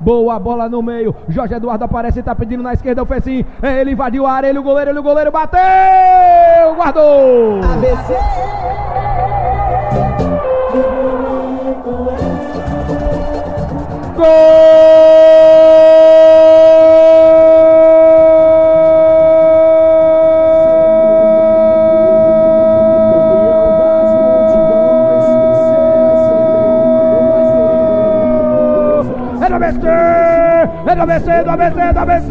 Boa bola no meio. Jorge Eduardo aparece, tá pedindo na esquerda o Fecim. Ele invadiu a área, ele o goleiro, ele o goleiro bateu! Guardou! ABC. ABC! É do ABC, do ABC, do ABC!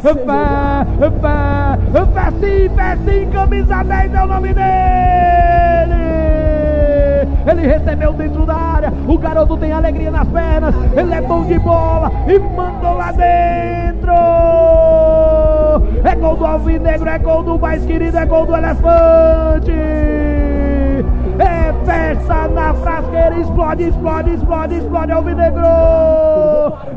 Fé, fé, fé, fé sim, fé sim, camisa 10 é o nome dele! Ele recebeu dentro da área, o garoto tem alegria nas pernas, ele é bom de bola e mandou lá dentro! É gol do Alvinegro, é gol do mais querido, é gol do Elefante! É festa explode, explode, explode, explode Alvinegro.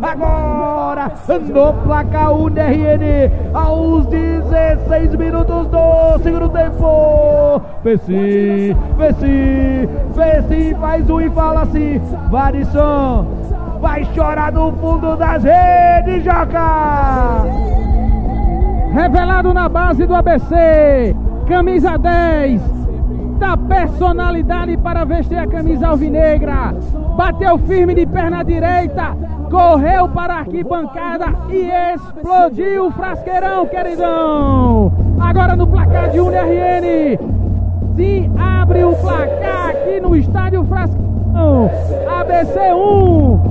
Agora, no placar UNRN, aos 16 minutos do segundo tempo. Pessi, Pessi, Pessi faz um e fala assim, Varisson, vai chorar no fundo das redes, Joca. Revelado na base do ABC, camisa 10, da personalidade para vestir a camisa alvinegra. Bateu firme de perna direita, correu para a arquibancada e explodiu o frasqueirão, queridão. Agora no placar de UNRN. Se abre o placar aqui no estádio Frasqueirão. ABC 1, a 0.